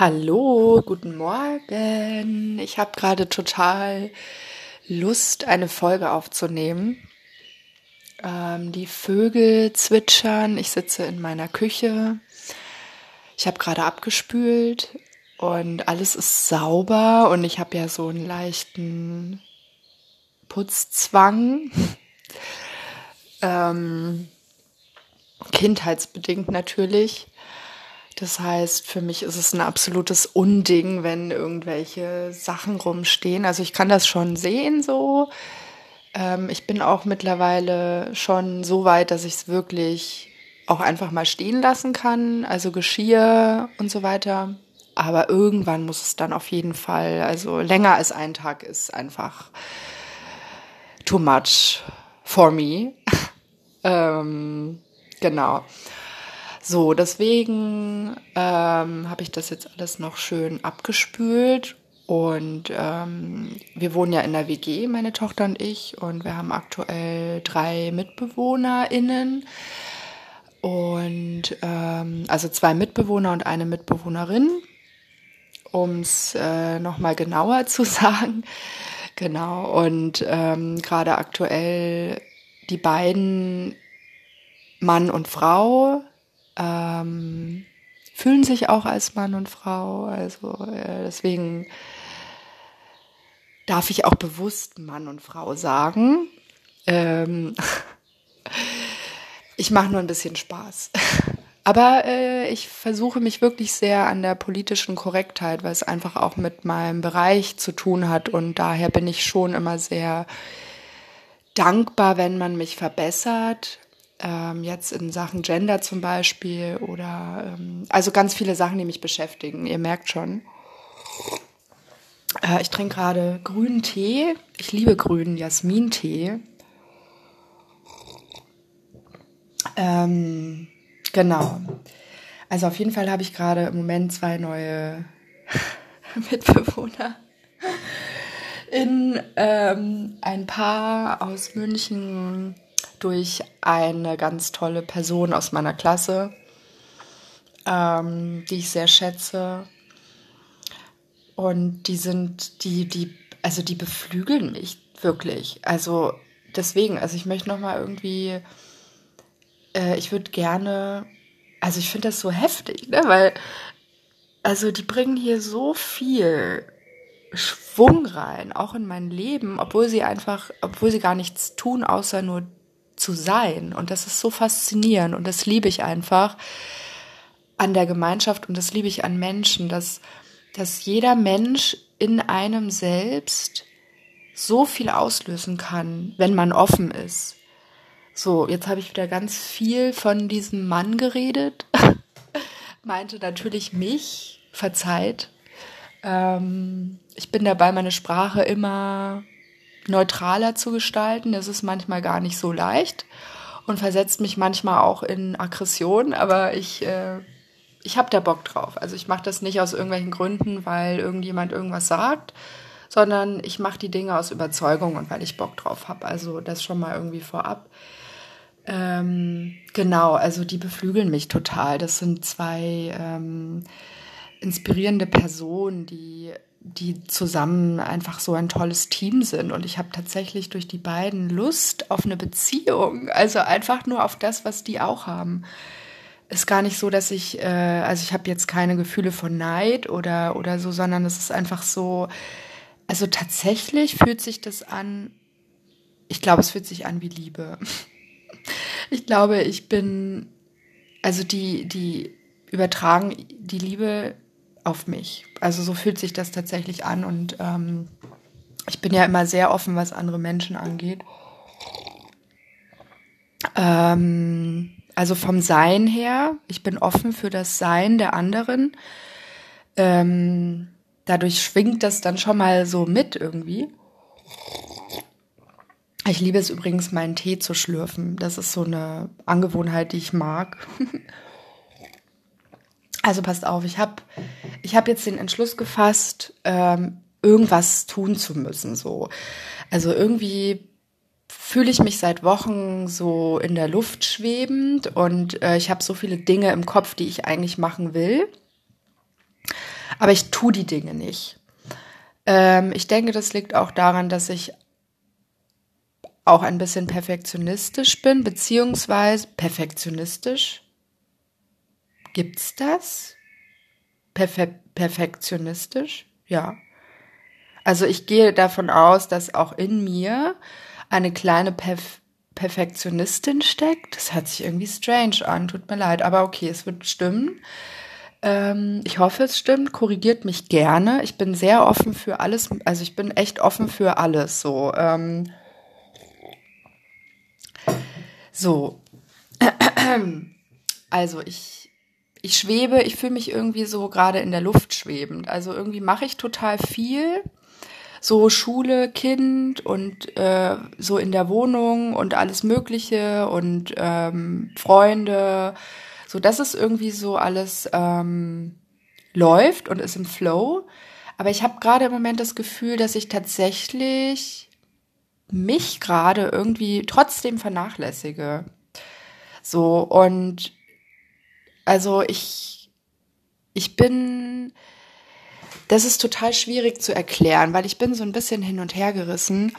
Hallo, guten Morgen. Ich habe gerade total Lust, eine Folge aufzunehmen. Ähm, die Vögel zwitschern. Ich sitze in meiner Küche. Ich habe gerade abgespült und alles ist sauber und ich habe ja so einen leichten Putzzwang. ähm, kindheitsbedingt natürlich. Das heißt, für mich ist es ein absolutes Unding, wenn irgendwelche Sachen rumstehen. Also ich kann das schon sehen so. Ähm, ich bin auch mittlerweile schon so weit, dass ich es wirklich auch einfach mal stehen lassen kann. Also Geschirr und so weiter. Aber irgendwann muss es dann auf jeden Fall, also länger als ein Tag ist einfach too much for me. ähm, genau. So, deswegen ähm, habe ich das jetzt alles noch schön abgespült. Und ähm, wir wohnen ja in der WG, meine Tochter und ich. Und wir haben aktuell drei MitbewohnerInnen. Und ähm, also zwei Mitbewohner und eine Mitbewohnerin. Um es äh, nochmal genauer zu sagen. Genau. Und ähm, gerade aktuell die beiden Mann und Frau ähm, fühlen sich auch als Mann und Frau. Also äh, deswegen darf ich auch bewusst Mann und Frau sagen. Ähm, ich mache nur ein bisschen Spaß. Aber äh, ich versuche mich wirklich sehr an der politischen Korrektheit, weil es einfach auch mit meinem Bereich zu tun hat. Und daher bin ich schon immer sehr dankbar, wenn man mich verbessert ähm, jetzt in Sachen Gender zum Beispiel oder ähm, also ganz viele Sachen, die mich beschäftigen. Ihr merkt schon. Äh, ich trinke gerade grünen Tee. Ich liebe grünen Jasmintee. Ähm, genau. Also auf jeden Fall habe ich gerade im Moment zwei neue Mitbewohner in ähm, ein Paar aus München durch eine ganz tolle Person aus meiner Klasse, ähm, die ich sehr schätze. Und die sind, die, die, also die beflügeln mich wirklich. Also deswegen, also ich möchte noch mal irgendwie, äh, ich würde gerne, also ich finde das so heftig, ne, weil, also die bringen hier so viel Schwung rein, auch in mein Leben, obwohl sie einfach, obwohl sie gar nichts tun, außer nur zu sein. Und das ist so faszinierend und das liebe ich einfach an der Gemeinschaft und das liebe ich an Menschen, dass, dass jeder Mensch in einem selbst so viel auslösen kann, wenn man offen ist. So, jetzt habe ich wieder ganz viel von diesem Mann geredet. Meinte natürlich mich, verzeiht. Ähm, ich bin dabei, meine Sprache immer neutraler zu gestalten. Das ist manchmal gar nicht so leicht und versetzt mich manchmal auch in Aggression, aber ich, äh, ich habe da Bock drauf. Also ich mache das nicht aus irgendwelchen Gründen, weil irgendjemand irgendwas sagt, sondern ich mache die Dinge aus Überzeugung und weil ich Bock drauf habe. Also das schon mal irgendwie vorab. Ähm, genau, also die beflügeln mich total. Das sind zwei ähm, inspirierende Personen, die die zusammen einfach so ein tolles Team sind. Und ich habe tatsächlich durch die beiden Lust auf eine Beziehung. Also einfach nur auf das, was die auch haben. Ist gar nicht so, dass ich, äh, also ich habe jetzt keine Gefühle von Neid oder, oder so, sondern es ist einfach so, also tatsächlich fühlt sich das an, ich glaube, es fühlt sich an wie Liebe. Ich glaube, ich bin, also die, die übertragen die Liebe auf mich. Also so fühlt sich das tatsächlich an und ähm, ich bin ja immer sehr offen, was andere Menschen angeht. Ähm, also vom Sein her, ich bin offen für das Sein der anderen. Ähm, dadurch schwingt das dann schon mal so mit irgendwie. Ich liebe es übrigens, meinen Tee zu schlürfen. Das ist so eine Angewohnheit, die ich mag. Also passt auf, ich habe ich hab jetzt den Entschluss gefasst, ähm, irgendwas tun zu müssen. So. Also irgendwie fühle ich mich seit Wochen so in der Luft schwebend und äh, ich habe so viele Dinge im Kopf, die ich eigentlich machen will. Aber ich tue die Dinge nicht. Ähm, ich denke, das liegt auch daran, dass ich auch ein bisschen perfektionistisch bin, beziehungsweise perfektionistisch. Gibt's das? Perfe perfektionistisch? Ja. Also ich gehe davon aus, dass auch in mir eine kleine Perf Perfektionistin steckt. Das hört sich irgendwie strange an, tut mir leid, aber okay, es wird stimmen. Ähm, ich hoffe, es stimmt. Korrigiert mich gerne. Ich bin sehr offen für alles. Also ich bin echt offen für alles. So. Ähm, so. Also ich, ich schwebe, ich fühle mich irgendwie so gerade in der Luft schwebend. Also irgendwie mache ich total viel. So Schule, Kind und äh, so in der Wohnung und alles Mögliche und ähm, Freunde. So, das ist irgendwie so alles ähm, läuft und ist im Flow. Aber ich habe gerade im Moment das Gefühl, dass ich tatsächlich mich gerade irgendwie trotzdem vernachlässige. So, und also ich, ich bin, das ist total schwierig zu erklären, weil ich bin so ein bisschen hin und her gerissen.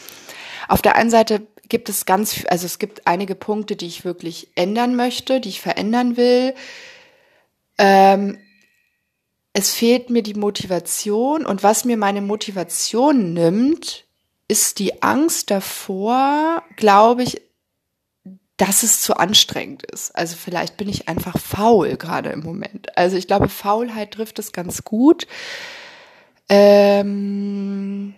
Auf der einen Seite gibt es ganz, also es gibt einige Punkte, die ich wirklich ändern möchte, die ich verändern will. Ähm, es fehlt mir die Motivation und was mir meine Motivation nimmt, ist die Angst davor, glaube ich, dass es zu anstrengend ist. Also vielleicht bin ich einfach faul gerade im Moment. Also ich glaube, Faulheit trifft es ganz gut. Ähm,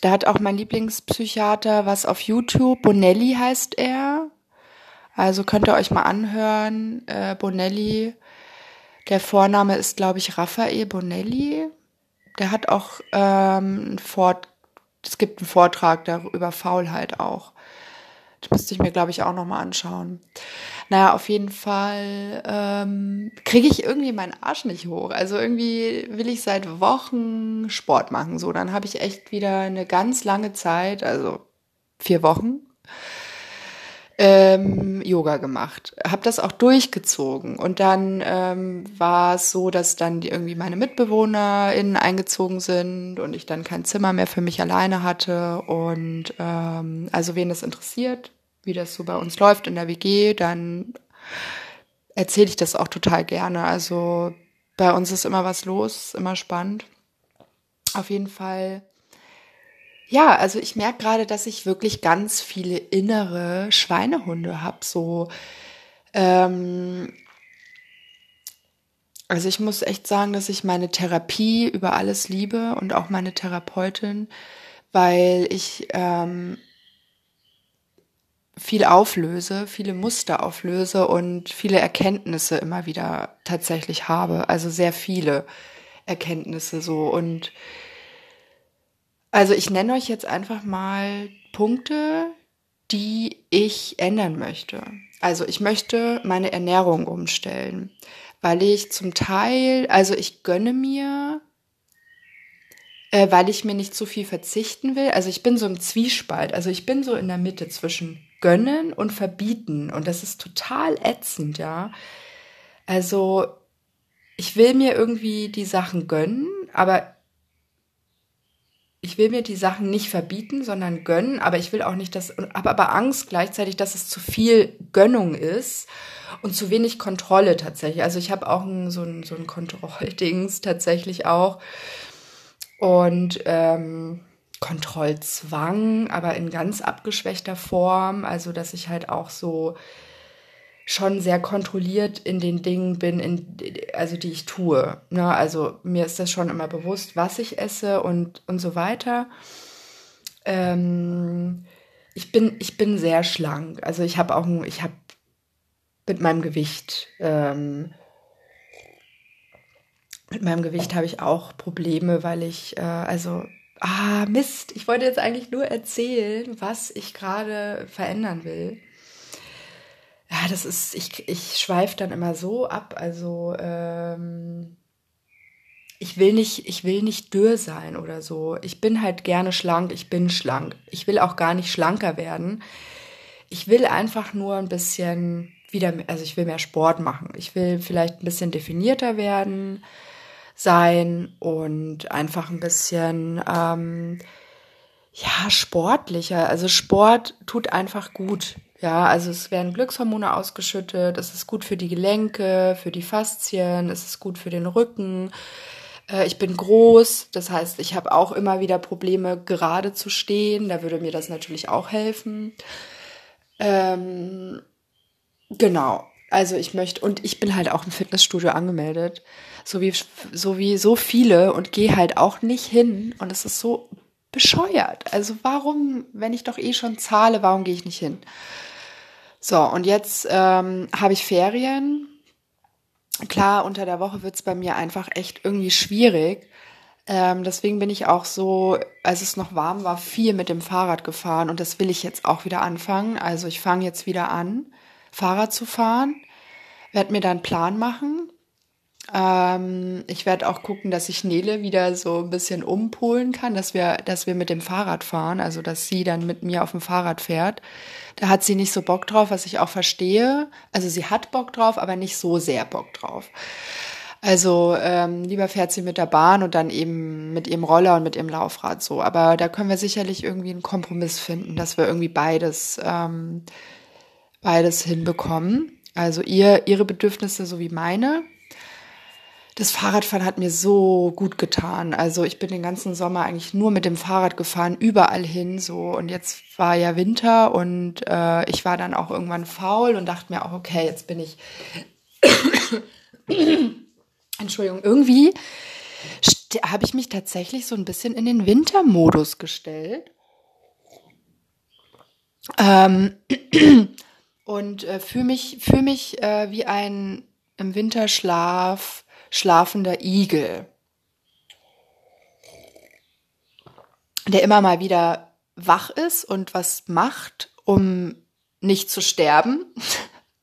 da hat auch mein Lieblingspsychiater was auf YouTube. Bonelli heißt er. Also könnt ihr euch mal anhören. Äh, Bonelli. Der Vorname ist, glaube ich, Raphael Bonelli. Der hat auch ähm, Fort es gibt einen Vortrag darüber über Faulheit auch. Das müsste ich mir, glaube ich, auch nochmal anschauen. Naja, auf jeden Fall ähm, kriege ich irgendwie meinen Arsch nicht hoch. Also irgendwie will ich seit Wochen Sport machen. So, dann habe ich echt wieder eine ganz lange Zeit, also vier Wochen, ähm, Yoga gemacht. Habe das auch durchgezogen. Und dann ähm, war es so, dass dann die, irgendwie meine MitbewohnerInnen eingezogen sind und ich dann kein Zimmer mehr für mich alleine hatte. Und ähm, also wen das interessiert, wie das so bei uns läuft in der WG, dann erzähle ich das auch total gerne. Also bei uns ist immer was los, immer spannend. Auf jeden Fall ja, also ich merke gerade, dass ich wirklich ganz viele innere Schweinehunde habe. So, ähm, also ich muss echt sagen, dass ich meine Therapie über alles liebe und auch meine Therapeutin, weil ich ähm, viel auflöse, viele Muster auflöse und viele Erkenntnisse immer wieder tatsächlich habe. Also sehr viele Erkenntnisse so und also ich nenne euch jetzt einfach mal Punkte, die ich ändern möchte. Also ich möchte meine Ernährung umstellen, weil ich zum Teil, also ich gönne mir, äh, weil ich mir nicht zu viel verzichten will. Also ich bin so im Zwiespalt. Also ich bin so in der Mitte zwischen gönnen und verbieten und das ist total ätzend, ja. Also ich will mir irgendwie die Sachen gönnen, aber ich will mir die Sachen nicht verbieten, sondern gönnen, aber ich will auch nicht, dass, habe aber Angst gleichzeitig, dass es zu viel Gönnung ist und zu wenig Kontrolle tatsächlich. Also ich habe auch ein, so ein, so ein Kontrolldings tatsächlich auch und ähm, Kontrollzwang, aber in ganz abgeschwächter Form, also dass ich halt auch so schon sehr kontrolliert in den Dingen bin, in, also die ich tue. Ne? Also mir ist das schon immer bewusst, was ich esse und, und so weiter. Ähm, ich, bin, ich bin sehr schlank. Also ich habe auch, ich habe mit meinem Gewicht, ähm, mit meinem Gewicht habe ich auch Probleme, weil ich, äh, also, ah, Mist, ich wollte jetzt eigentlich nur erzählen, was ich gerade verändern will ja, das ist, ich, ich schweife dann immer so ab. Also ähm, ich will nicht, ich will nicht dürr sein oder so. Ich bin halt gerne schlank, ich bin schlank. Ich will auch gar nicht schlanker werden. Ich will einfach nur ein bisschen wieder, also ich will mehr Sport machen. Ich will vielleicht ein bisschen definierter werden. sein und einfach ein bisschen ähm, ja sportlicher. Also Sport tut einfach gut. Ja, also es werden Glückshormone ausgeschüttet, es ist gut für die Gelenke, für die Faszien, es ist gut für den Rücken. Äh, ich bin groß, das heißt, ich habe auch immer wieder Probleme, gerade zu stehen. Da würde mir das natürlich auch helfen. Ähm, genau. Also ich möchte, und ich bin halt auch im Fitnessstudio angemeldet, so wie so, wie so viele und gehe halt auch nicht hin. Und es ist so bescheuert. Also warum, wenn ich doch eh schon zahle, warum gehe ich nicht hin? So, und jetzt ähm, habe ich Ferien. Klar, unter der Woche wird's bei mir einfach echt irgendwie schwierig. Ähm, deswegen bin ich auch so, als es noch warm war, viel mit dem Fahrrad gefahren und das will ich jetzt auch wieder anfangen. Also ich fange jetzt wieder an, Fahrrad zu fahren, werde mir dann Plan machen ähm, ich werde auch gucken, dass ich Nele wieder so ein bisschen umpolen kann, dass wir, dass wir mit dem Fahrrad fahren, also dass sie dann mit mir auf dem Fahrrad fährt. Da hat sie nicht so Bock drauf, was ich auch verstehe. Also sie hat Bock drauf, aber nicht so sehr Bock drauf. Also ähm, lieber fährt sie mit der Bahn und dann eben mit ihrem Roller und mit ihrem Laufrad so. Aber da können wir sicherlich irgendwie einen Kompromiss finden, dass wir irgendwie beides, ähm, beides hinbekommen. Also ihr, ihre Bedürfnisse sowie meine das Fahrradfahren hat mir so gut getan. Also ich bin den ganzen Sommer eigentlich nur mit dem Fahrrad gefahren, überall hin so. Und jetzt war ja Winter und äh, ich war dann auch irgendwann faul und dachte mir auch, okay, jetzt bin ich. Entschuldigung, irgendwie habe ich mich tatsächlich so ein bisschen in den Wintermodus gestellt. Ähm, und äh, fühle mich, fühl mich äh, wie ein im Winterschlaf schlafender Igel, der immer mal wieder wach ist und was macht, um nicht zu sterben,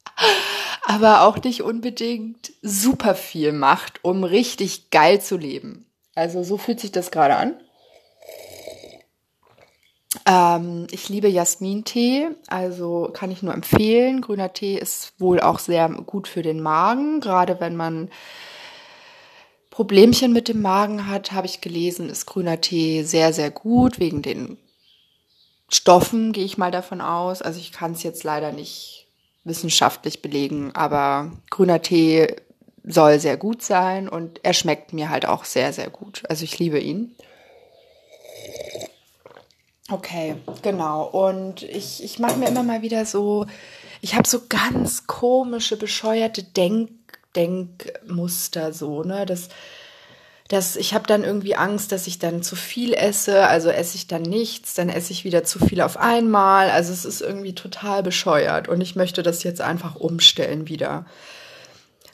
aber auch nicht unbedingt super viel macht, um richtig geil zu leben. Also so fühlt sich das gerade an. Ähm, ich liebe Jasmintee, also kann ich nur empfehlen. Grüner Tee ist wohl auch sehr gut für den Magen, gerade wenn man Problemchen mit dem Magen hat, habe ich gelesen, ist grüner Tee sehr, sehr gut, wegen den Stoffen, gehe ich mal davon aus. Also ich kann es jetzt leider nicht wissenschaftlich belegen, aber grüner Tee soll sehr gut sein und er schmeckt mir halt auch sehr, sehr gut. Also ich liebe ihn. Okay, genau. Und ich, ich mache mir immer mal wieder so, ich habe so ganz komische, bescheuerte Denk Denkmuster so, ne? Das, das, ich habe dann irgendwie Angst, dass ich dann zu viel esse, also esse ich dann nichts, dann esse ich wieder zu viel auf einmal. Also es ist irgendwie total bescheuert und ich möchte das jetzt einfach umstellen wieder.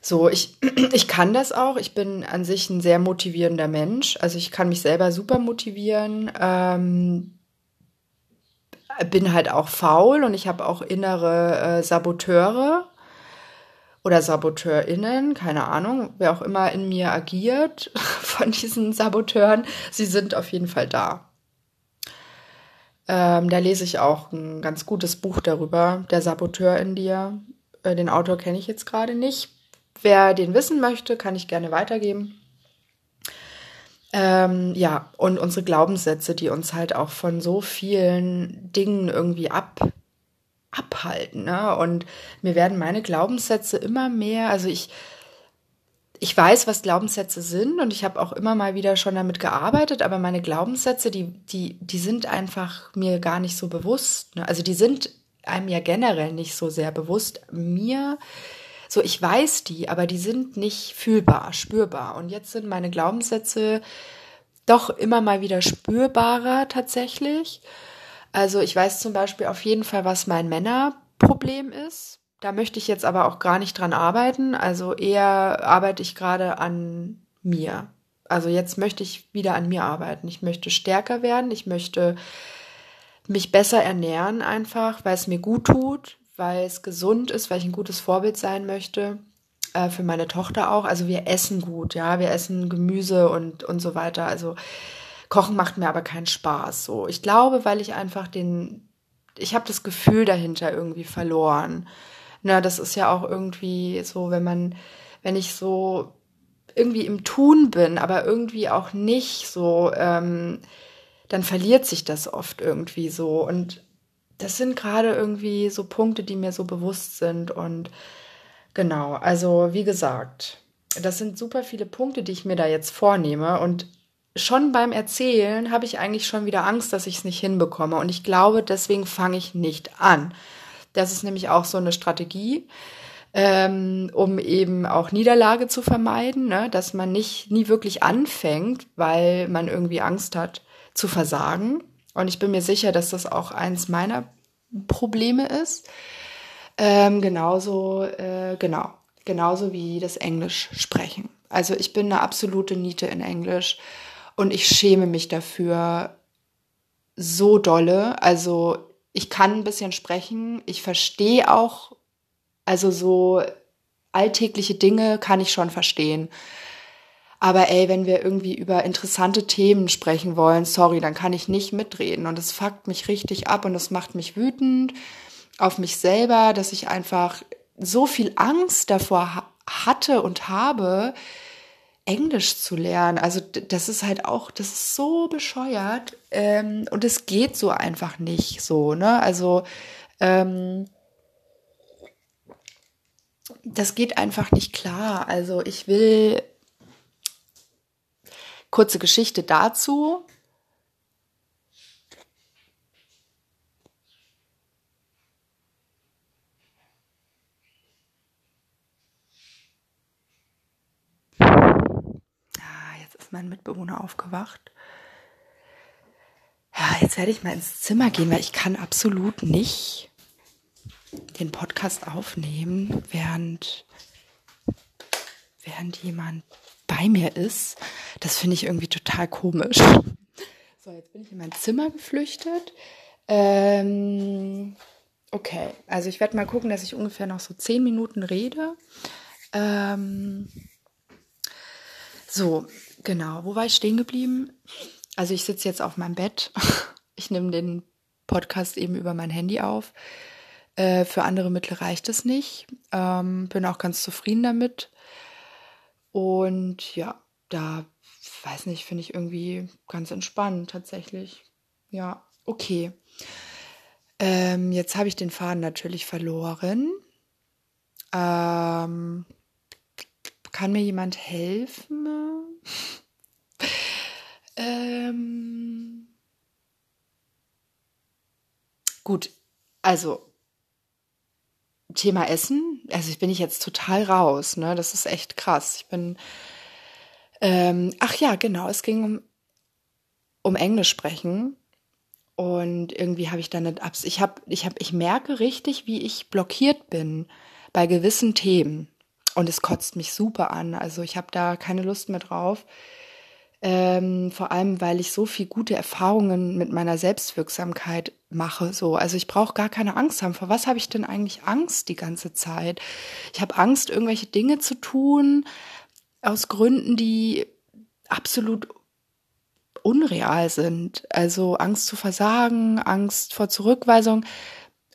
So, ich, ich kann das auch. Ich bin an sich ein sehr motivierender Mensch. Also ich kann mich selber super motivieren. Ähm, bin halt auch faul und ich habe auch innere äh, Saboteure oder SaboteurInnen, keine Ahnung, wer auch immer in mir agiert von diesen Saboteuren, sie sind auf jeden Fall da. Ähm, da lese ich auch ein ganz gutes Buch darüber, Der Saboteur in dir. Äh, den Autor kenne ich jetzt gerade nicht. Wer den wissen möchte, kann ich gerne weitergeben. Ähm, ja, und unsere Glaubenssätze, die uns halt auch von so vielen Dingen irgendwie ab, abhalten. Ne? Und mir werden meine Glaubenssätze immer mehr, also ich, ich weiß, was Glaubenssätze sind und ich habe auch immer mal wieder schon damit gearbeitet, aber meine Glaubenssätze, die, die, die sind einfach mir gar nicht so bewusst. Ne? Also die sind einem ja generell nicht so sehr bewusst. Mir, so ich weiß die, aber die sind nicht fühlbar, spürbar. Und jetzt sind meine Glaubenssätze doch immer mal wieder spürbarer tatsächlich. Also ich weiß zum Beispiel auf jeden Fall, was mein Männerproblem ist. Da möchte ich jetzt aber auch gar nicht dran arbeiten. Also eher arbeite ich gerade an mir. Also jetzt möchte ich wieder an mir arbeiten. Ich möchte stärker werden. Ich möchte mich besser ernähren einfach, weil es mir gut tut, weil es gesund ist, weil ich ein gutes Vorbild sein möchte. Äh, für meine Tochter auch. Also wir essen gut, ja. Wir essen Gemüse und, und so weiter. Also Kochen macht mir aber keinen Spaß. So, ich glaube, weil ich einfach den, ich habe das Gefühl dahinter irgendwie verloren. Na, das ist ja auch irgendwie so, wenn man, wenn ich so irgendwie im Tun bin, aber irgendwie auch nicht so, ähm, dann verliert sich das oft irgendwie so. Und das sind gerade irgendwie so Punkte, die mir so bewusst sind. Und genau, also wie gesagt, das sind super viele Punkte, die ich mir da jetzt vornehme. Und schon beim Erzählen habe ich eigentlich schon wieder Angst, dass ich es nicht hinbekomme. Und ich glaube, deswegen fange ich nicht an. Das ist nämlich auch so eine Strategie, ähm, um eben auch Niederlage zu vermeiden, ne? dass man nicht nie wirklich anfängt, weil man irgendwie Angst hat zu versagen. Und ich bin mir sicher, dass das auch eins meiner Probleme ist. Ähm, genauso, äh, genau, genauso wie das Englisch sprechen. Also ich bin eine absolute Niete in Englisch und ich schäme mich dafür so dolle. Also ich kann ein bisschen sprechen, ich verstehe auch, also so alltägliche Dinge kann ich schon verstehen. Aber ey, wenn wir irgendwie über interessante Themen sprechen wollen, sorry, dann kann ich nicht mitreden. Und das fuckt mich richtig ab und das macht mich wütend auf mich selber, dass ich einfach so viel Angst davor hatte und habe, Englisch zu lernen. Also das ist halt auch, das ist so bescheuert ähm, und es geht so einfach nicht so, ne? Also ähm, das geht einfach nicht klar. Also ich will Kurze Geschichte dazu. Ah, jetzt mein Mitbewohner aufgewacht. Ja, jetzt werde ich mal ins Zimmer gehen, weil ich kann absolut nicht den Podcast aufnehmen, während, während jemand bei mir ist. Das finde ich irgendwie total komisch. So, jetzt bin ich in mein Zimmer geflüchtet. Ähm, okay, also ich werde mal gucken, dass ich ungefähr noch so zehn Minuten rede. Ähm, so, genau. Wo war ich stehen geblieben? Also ich sitze jetzt auf meinem Bett. Ich nehme den Podcast eben über mein Handy auf. Äh, für andere Mittel reicht es nicht. Ähm, bin auch ganz zufrieden damit. Und ja, da, weiß nicht, finde ich irgendwie ganz entspannt tatsächlich. Ja, okay. Ähm, jetzt habe ich den Faden natürlich verloren. Ähm, kann mir jemand helfen? Ähm, gut, also Thema Essen, also ich bin ich jetzt total raus, ne? Das ist echt krass. Ich bin, ähm, ach ja, genau, es ging um, um Englisch sprechen. Und irgendwie habe ich dann nicht abs. Ich habe, ich habe, ich merke richtig, wie ich blockiert bin bei gewissen Themen. Und es kotzt mich super an. Also ich habe da keine Lust mehr drauf. Ähm, vor allem, weil ich so viel gute Erfahrungen mit meiner Selbstwirksamkeit mache. So, also ich brauche gar keine Angst haben. Vor was habe ich denn eigentlich Angst die ganze Zeit? Ich habe Angst, irgendwelche Dinge zu tun aus Gründen, die absolut unreal sind. Also Angst zu versagen, Angst vor Zurückweisung.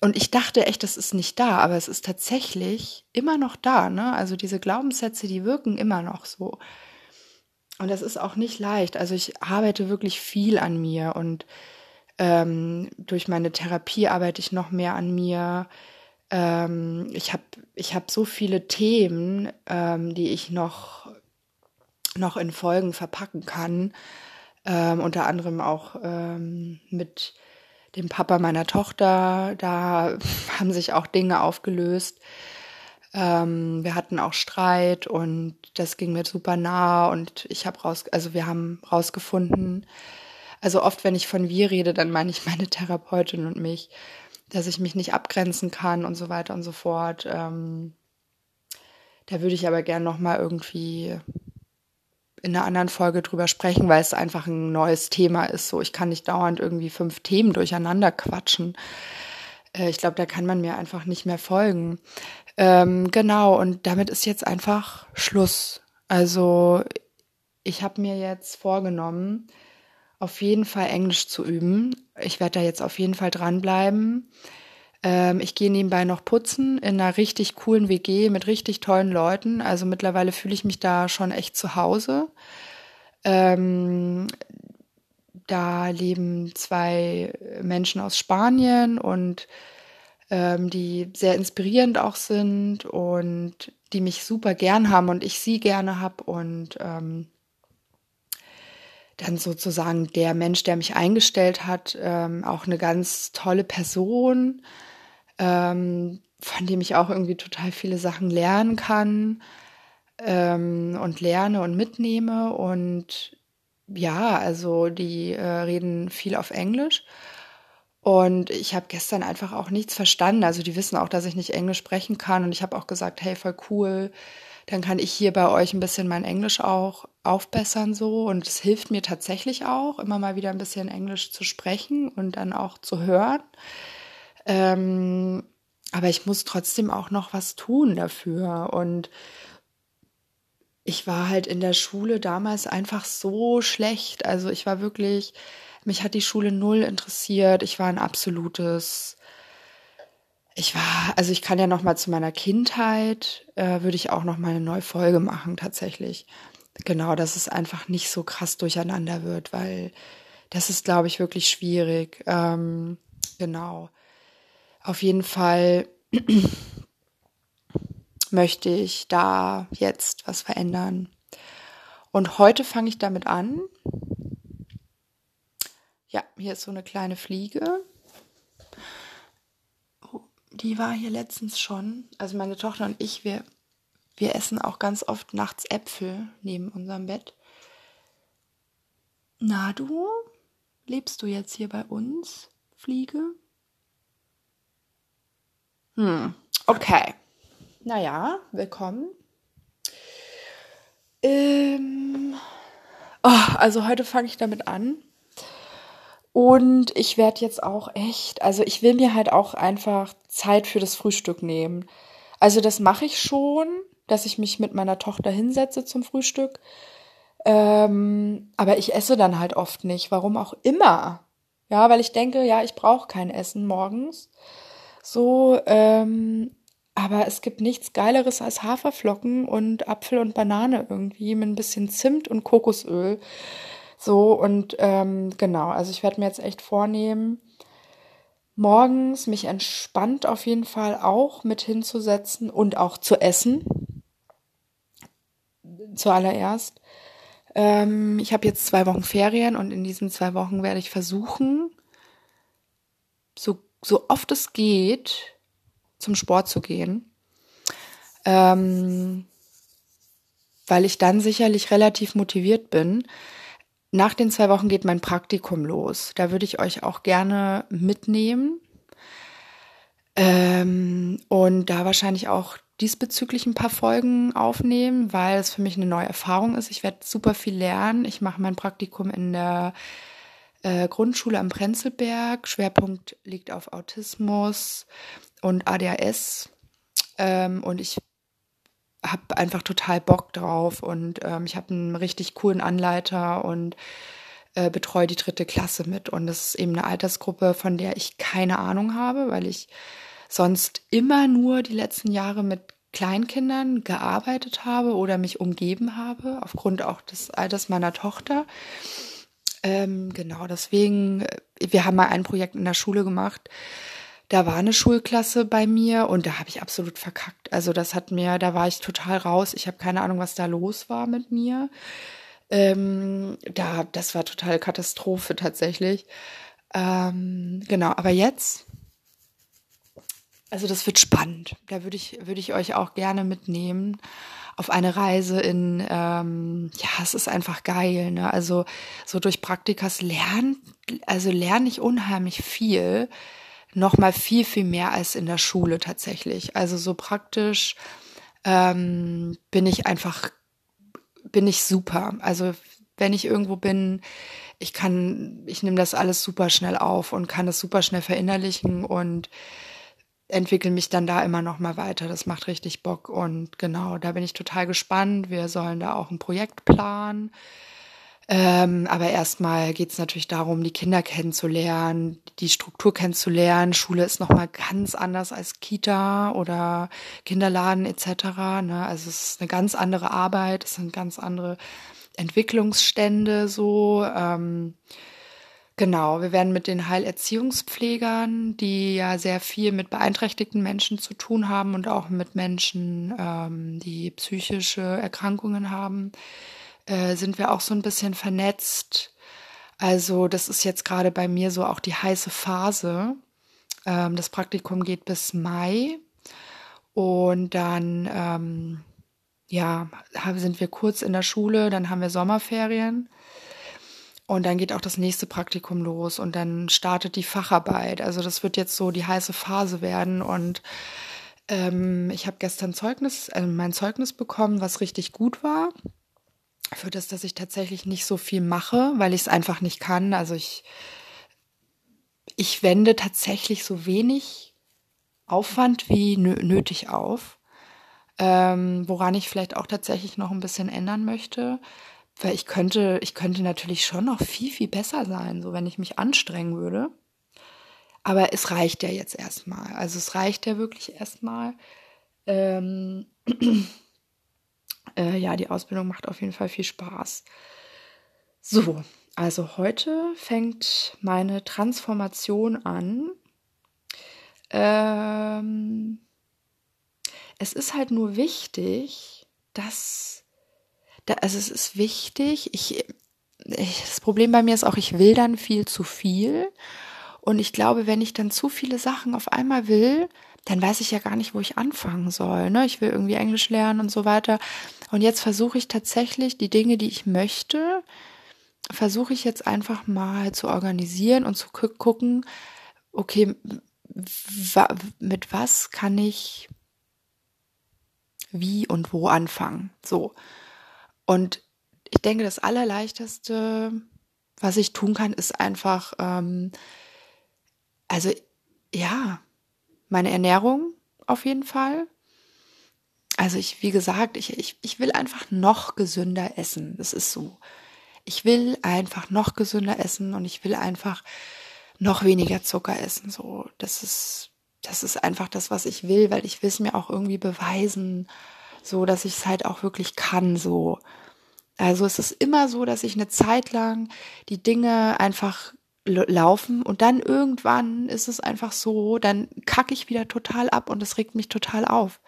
Und ich dachte echt, das ist nicht da, aber es ist tatsächlich immer noch da. Ne? Also diese Glaubenssätze, die wirken immer noch so. Und das ist auch nicht leicht. Also ich arbeite wirklich viel an mir und ähm, durch meine Therapie arbeite ich noch mehr an mir. Ähm, ich habe ich hab so viele Themen, ähm, die ich noch, noch in Folgen verpacken kann. Ähm, unter anderem auch ähm, mit dem Papa meiner Tochter. Da haben sich auch Dinge aufgelöst ähm, wir hatten auch Streit und das ging mir super nah und ich habe raus, also wir haben rausgefunden, also oft, wenn ich von wir rede, dann meine ich meine Therapeutin und mich, dass ich mich nicht abgrenzen kann und so weiter und so fort. Ähm, da würde ich aber gern noch mal irgendwie in einer anderen Folge drüber sprechen, weil es einfach ein neues Thema ist. So, ich kann nicht dauernd irgendwie fünf Themen durcheinander quatschen. Äh, ich glaube, da kann man mir einfach nicht mehr folgen. Ähm, genau, und damit ist jetzt einfach Schluss. Also ich habe mir jetzt vorgenommen, auf jeden Fall Englisch zu üben. Ich werde da jetzt auf jeden Fall dranbleiben. Ähm, ich gehe nebenbei noch putzen in einer richtig coolen WG mit richtig tollen Leuten. Also mittlerweile fühle ich mich da schon echt zu Hause. Ähm, da leben zwei Menschen aus Spanien und ähm, die sehr inspirierend auch sind und die mich super gern haben und ich sie gerne habe und ähm, dann sozusagen der Mensch, der mich eingestellt hat, ähm, auch eine ganz tolle Person, ähm, von dem ich auch irgendwie total viele Sachen lernen kann ähm, und lerne und mitnehme. Und ja, also die äh, reden viel auf Englisch. Und ich habe gestern einfach auch nichts verstanden. Also die wissen auch, dass ich nicht Englisch sprechen kann. Und ich habe auch gesagt, hey, voll cool. Dann kann ich hier bei euch ein bisschen mein Englisch auch aufbessern so. Und es hilft mir tatsächlich auch, immer mal wieder ein bisschen Englisch zu sprechen und dann auch zu hören. Ähm, aber ich muss trotzdem auch noch was tun dafür. Und ich war halt in der Schule damals einfach so schlecht. Also ich war wirklich, mich hat die Schule null interessiert. Ich war ein absolutes, ich war, also ich kann ja noch mal zu meiner Kindheit, äh, würde ich auch noch mal eine neue Folge machen tatsächlich. Genau, dass es einfach nicht so krass durcheinander wird, weil das ist, glaube ich, wirklich schwierig. Ähm, genau. Auf jeden Fall möchte ich da jetzt was verändern. Und heute fange ich damit an. Ja, hier ist so eine kleine Fliege. Oh, die war hier letztens schon. Also meine Tochter und ich, wir, wir essen auch ganz oft nachts Äpfel neben unserem Bett. Na du, lebst du jetzt hier bei uns, Fliege? Hm, okay. Naja, willkommen. Ähm, oh, also heute fange ich damit an. Und ich werde jetzt auch echt, also ich will mir halt auch einfach Zeit für das Frühstück nehmen. Also das mache ich schon, dass ich mich mit meiner Tochter hinsetze zum Frühstück. Ähm, aber ich esse dann halt oft nicht. Warum auch immer. Ja, weil ich denke, ja, ich brauche kein Essen morgens. So, ähm, aber es gibt nichts Geileres als Haferflocken und Apfel und Banane irgendwie mit ein bisschen Zimt und Kokosöl. So, und ähm, genau, also ich werde mir jetzt echt vornehmen, morgens mich entspannt auf jeden Fall auch mit hinzusetzen und auch zu essen. Zuallererst. Ähm, ich habe jetzt zwei Wochen Ferien und in diesen zwei Wochen werde ich versuchen, so so oft es geht, zum Sport zu gehen. Ähm, weil ich dann sicherlich relativ motiviert bin. Nach den zwei Wochen geht mein Praktikum los. Da würde ich euch auch gerne mitnehmen. Ähm, und da wahrscheinlich auch diesbezüglich ein paar Folgen aufnehmen, weil es für mich eine neue Erfahrung ist. Ich werde super viel lernen. Ich mache mein Praktikum in der äh, Grundschule am Prenzlberg. Schwerpunkt liegt auf Autismus und ADHS. Ähm, und ich habe einfach total Bock drauf und ähm, ich habe einen richtig coolen Anleiter und äh, betreue die dritte Klasse mit. Und das ist eben eine Altersgruppe, von der ich keine Ahnung habe, weil ich sonst immer nur die letzten Jahre mit Kleinkindern gearbeitet habe oder mich umgeben habe, aufgrund auch des Alters meiner Tochter. Ähm, genau, deswegen, äh, wir haben mal ein Projekt in der Schule gemacht. Da war eine Schulklasse bei mir und da habe ich absolut verkackt. Also das hat mir, da war ich total raus. Ich habe keine Ahnung, was da los war mit mir. Ähm, da, das war total Katastrophe tatsächlich. Ähm, genau, aber jetzt, also das wird spannend. Da würde ich, würde ich euch auch gerne mitnehmen auf eine Reise in, ähm, ja, es ist einfach geil. Ne? Also so durch Praktikas lernen, also lerne ich unheimlich viel, noch mal viel, viel mehr als in der Schule tatsächlich. Also so praktisch ähm, bin ich einfach, bin ich super. Also wenn ich irgendwo bin, ich kann, ich nehme das alles super schnell auf und kann das super schnell verinnerlichen und entwickle mich dann da immer noch mal weiter. Das macht richtig Bock und genau, da bin ich total gespannt. Wir sollen da auch ein Projekt planen. Ähm, aber erstmal geht es natürlich darum, die Kinder kennenzulernen, die Struktur kennenzulernen. Schule ist nochmal ganz anders als Kita oder Kinderladen etc. Ne? Also es ist eine ganz andere Arbeit, es sind ganz andere Entwicklungsstände so. Ähm, genau, wir werden mit den Heilerziehungspflegern, die ja sehr viel mit beeinträchtigten Menschen zu tun haben und auch mit Menschen, ähm, die psychische Erkrankungen haben, äh, sind wir auch so ein bisschen vernetzt. Also das ist jetzt gerade bei mir so auch die heiße Phase. Ähm, das Praktikum geht bis Mai und dann ähm, ja sind wir kurz in der Schule, dann haben wir Sommerferien und dann geht auch das nächste Praktikum los und dann startet die Facharbeit. Also das wird jetzt so die heiße Phase werden und ähm, ich habe gestern Zeugnis, äh, mein Zeugnis bekommen, was richtig gut war für das, dass ich tatsächlich nicht so viel mache, weil ich es einfach nicht kann. Also ich, ich wende tatsächlich so wenig Aufwand wie nötig auf, ähm, woran ich vielleicht auch tatsächlich noch ein bisschen ändern möchte, weil ich könnte, ich könnte natürlich schon noch viel, viel besser sein, so wenn ich mich anstrengen würde. Aber es reicht ja jetzt erstmal. Also es reicht ja wirklich erstmal. Ähm, äh, ja, die Ausbildung macht auf jeden Fall viel Spaß. So, also heute fängt meine Transformation an. Ähm, es ist halt nur wichtig, dass, da, also es ist wichtig, ich, ich, das Problem bei mir ist auch, ich will dann viel zu viel. Und ich glaube, wenn ich dann zu viele Sachen auf einmal will, dann weiß ich ja gar nicht, wo ich anfangen soll. Ne? Ich will irgendwie Englisch lernen und so weiter. Und jetzt versuche ich tatsächlich die Dinge, die ich möchte, versuche ich jetzt einfach mal zu organisieren und zu gucken, okay, mit was kann ich wie und wo anfangen. So. Und ich denke, das Allerleichteste, was ich tun kann, ist einfach, ähm, also ja, meine Ernährung auf jeden Fall. Also ich, wie gesagt, ich, ich, ich will einfach noch gesünder essen. Das ist so. Ich will einfach noch gesünder essen und ich will einfach noch weniger Zucker essen. So, das ist, das ist einfach das, was ich will, weil ich will es mir auch irgendwie beweisen, so dass ich es halt auch wirklich kann. So, also es ist immer so, dass ich eine Zeit lang die Dinge einfach laufen und dann irgendwann ist es einfach so, dann kacke ich wieder total ab und es regt mich total auf.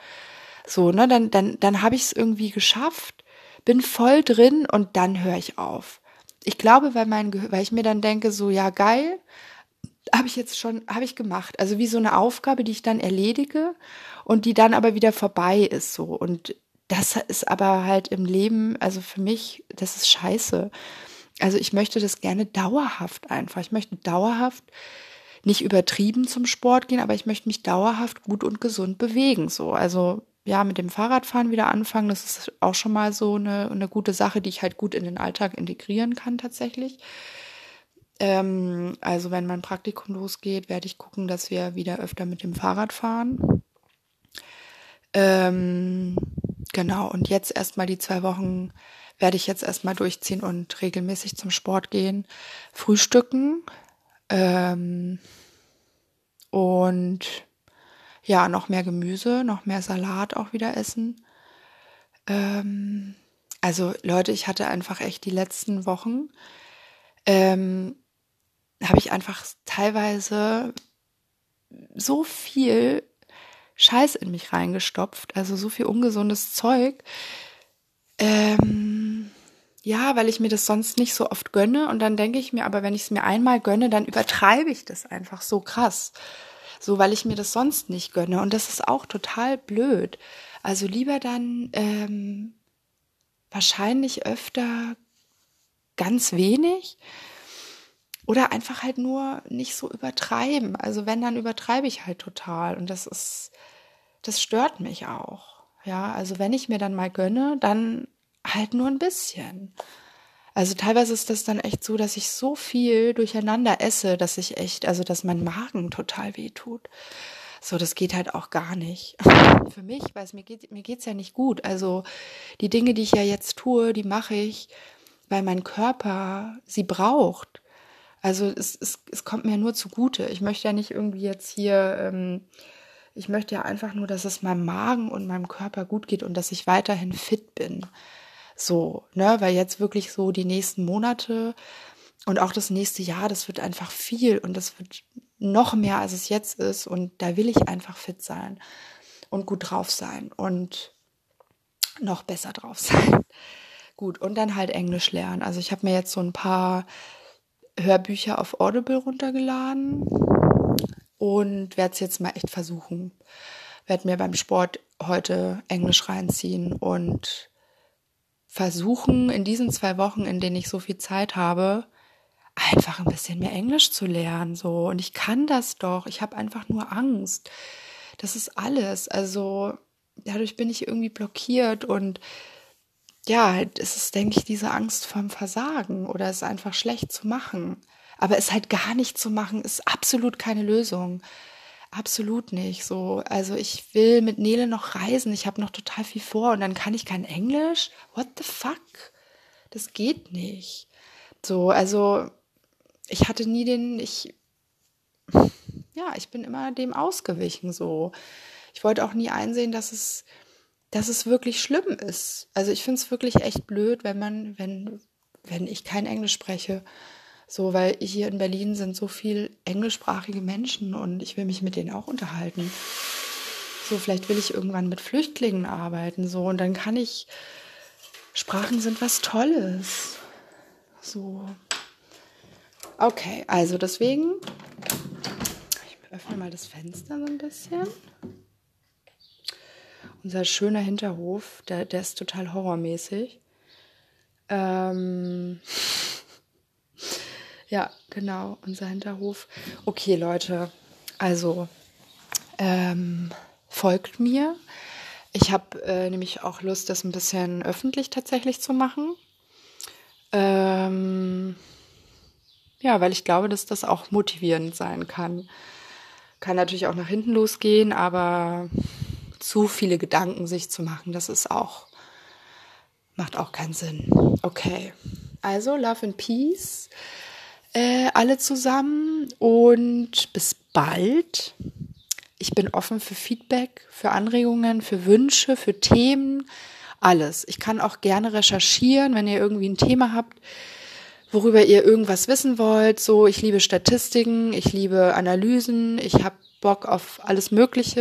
So, ne, dann dann dann habe ich es irgendwie geschafft, bin voll drin und dann höre ich auf. Ich glaube, weil mein weil ich mir dann denke so ja geil, habe ich jetzt schon habe ich gemacht. Also wie so eine Aufgabe, die ich dann erledige und die dann aber wieder vorbei ist so und das ist aber halt im Leben, also für mich, das ist scheiße. Also ich möchte das gerne dauerhaft einfach. Ich möchte dauerhaft nicht übertrieben zum Sport gehen, aber ich möchte mich dauerhaft gut und gesund bewegen. So, also ja, mit dem Fahrradfahren wieder anfangen, das ist auch schon mal so eine, eine gute Sache, die ich halt gut in den Alltag integrieren kann tatsächlich. Ähm, also wenn mein Praktikum losgeht, werde ich gucken, dass wir wieder öfter mit dem Fahrrad fahren. Ähm, genau, und jetzt erstmal die zwei Wochen werde ich jetzt erstmal durchziehen und regelmäßig zum Sport gehen, frühstücken ähm, und ja, noch mehr Gemüse, noch mehr Salat auch wieder essen. Ähm, also Leute, ich hatte einfach echt die letzten Wochen, ähm, habe ich einfach teilweise so viel Scheiß in mich reingestopft, also so viel ungesundes Zeug, ähm, ja, weil ich mir das sonst nicht so oft gönne. Und dann denke ich mir, aber wenn ich es mir einmal gönne, dann übertreibe ich das einfach so krass. So, weil ich mir das sonst nicht gönne. Und das ist auch total blöd. Also lieber dann ähm, wahrscheinlich öfter ganz wenig oder einfach halt nur nicht so übertreiben. Also wenn, dann übertreibe ich halt total. Und das ist, das stört mich auch. Ja, also wenn ich mir dann mal gönne, dann halt nur ein bisschen. Also teilweise ist das dann echt so, dass ich so viel durcheinander esse, dass ich echt, also dass mein Magen total weh tut. So, das geht halt auch gar nicht. Für mich, weil es mir geht, mir geht's ja nicht gut. Also die Dinge, die ich ja jetzt tue, die mache ich, weil mein Körper sie braucht. Also es, es, es kommt mir nur zugute. Ich möchte ja nicht irgendwie jetzt hier, ähm, ich möchte ja einfach nur, dass es meinem Magen und meinem Körper gut geht und dass ich weiterhin fit bin. So, ne, weil jetzt wirklich so die nächsten Monate und auch das nächste Jahr, das wird einfach viel und das wird noch mehr, als es jetzt ist. Und da will ich einfach fit sein und gut drauf sein und noch besser drauf sein. Gut, und dann halt Englisch lernen. Also ich habe mir jetzt so ein paar Hörbücher auf Audible runtergeladen und werde es jetzt mal echt versuchen. Werde mir beim Sport heute Englisch reinziehen und versuchen, in diesen zwei Wochen, in denen ich so viel Zeit habe, einfach ein bisschen mehr Englisch zu lernen. So. Und ich kann das doch. Ich habe einfach nur Angst. Das ist alles. Also dadurch bin ich irgendwie blockiert und ja, es ist, denke ich, diese Angst vom Versagen oder es einfach schlecht zu machen. Aber es halt gar nicht zu machen, ist absolut keine Lösung. Absolut nicht. So, also ich will mit Nele noch reisen. Ich habe noch total viel vor und dann kann ich kein Englisch. What the fuck? Das geht nicht. So, also ich hatte nie den, ich, ja, ich bin immer dem ausgewichen. So, ich wollte auch nie einsehen, dass es dass es wirklich schlimm ist. Also ich finde es wirklich echt blöd, wenn man, wenn, wenn ich kein Englisch spreche. So, weil hier in Berlin sind so viel englischsprachige Menschen und ich will mich mit denen auch unterhalten. So, vielleicht will ich irgendwann mit Flüchtlingen arbeiten, so, und dann kann ich, Sprachen sind was Tolles. So. Okay, also deswegen, ich öffne mal das Fenster so ein bisschen unser schöner Hinterhof, der, der ist total horrormäßig. Ähm, ja, genau, unser Hinterhof. Okay, Leute, also ähm, folgt mir. Ich habe äh, nämlich auch Lust, das ein bisschen öffentlich tatsächlich zu machen. Ähm, ja, weil ich glaube, dass das auch motivierend sein kann. Kann natürlich auch nach hinten losgehen, aber zu viele Gedanken sich zu machen, das ist auch, macht auch keinen Sinn. Okay, also Love and Peace, äh, alle zusammen und bis bald. Ich bin offen für Feedback, für Anregungen, für Wünsche, für Themen, alles. Ich kann auch gerne recherchieren, wenn ihr irgendwie ein Thema habt, worüber ihr irgendwas wissen wollt. So, ich liebe Statistiken, ich liebe Analysen, ich habe Bock auf alles Mögliche.